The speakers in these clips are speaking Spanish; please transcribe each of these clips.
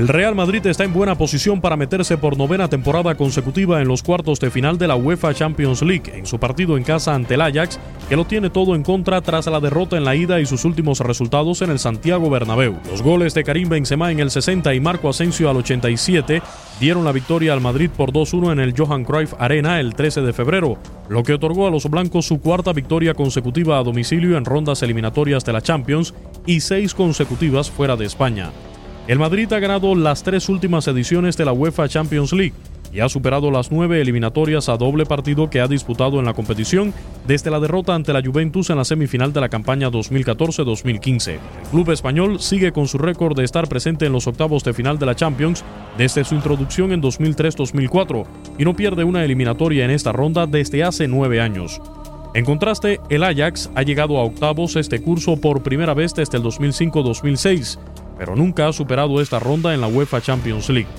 El Real Madrid está en buena posición para meterse por novena temporada consecutiva en los cuartos de final de la UEFA Champions League en su partido en casa ante el Ajax, que lo tiene todo en contra tras la derrota en la ida y sus últimos resultados en el Santiago Bernabéu. Los goles de Karim Benzema en el 60 y Marco Asensio al 87 dieron la victoria al Madrid por 2-1 en el Johan Cruyff Arena el 13 de febrero, lo que otorgó a los blancos su cuarta victoria consecutiva a domicilio en rondas eliminatorias de la Champions y seis consecutivas fuera de España. El Madrid ha ganado las tres últimas ediciones de la UEFA Champions League y ha superado las nueve eliminatorias a doble partido que ha disputado en la competición desde la derrota ante la Juventus en la semifinal de la campaña 2014-2015. El club español sigue con su récord de estar presente en los octavos de final de la Champions desde su introducción en 2003-2004 y no pierde una eliminatoria en esta ronda desde hace nueve años. En contraste, el Ajax ha llegado a octavos este curso por primera vez desde el 2005-2006, pero nunca ha superado esta ronda en la UEFA Champions League.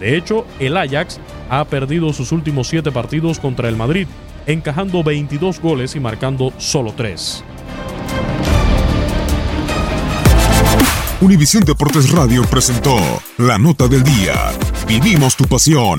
De hecho, el Ajax ha perdido sus últimos siete partidos contra el Madrid, encajando 22 goles y marcando solo 3. Univisión Deportes Radio presentó La Nota del Día. Vivimos tu pasión.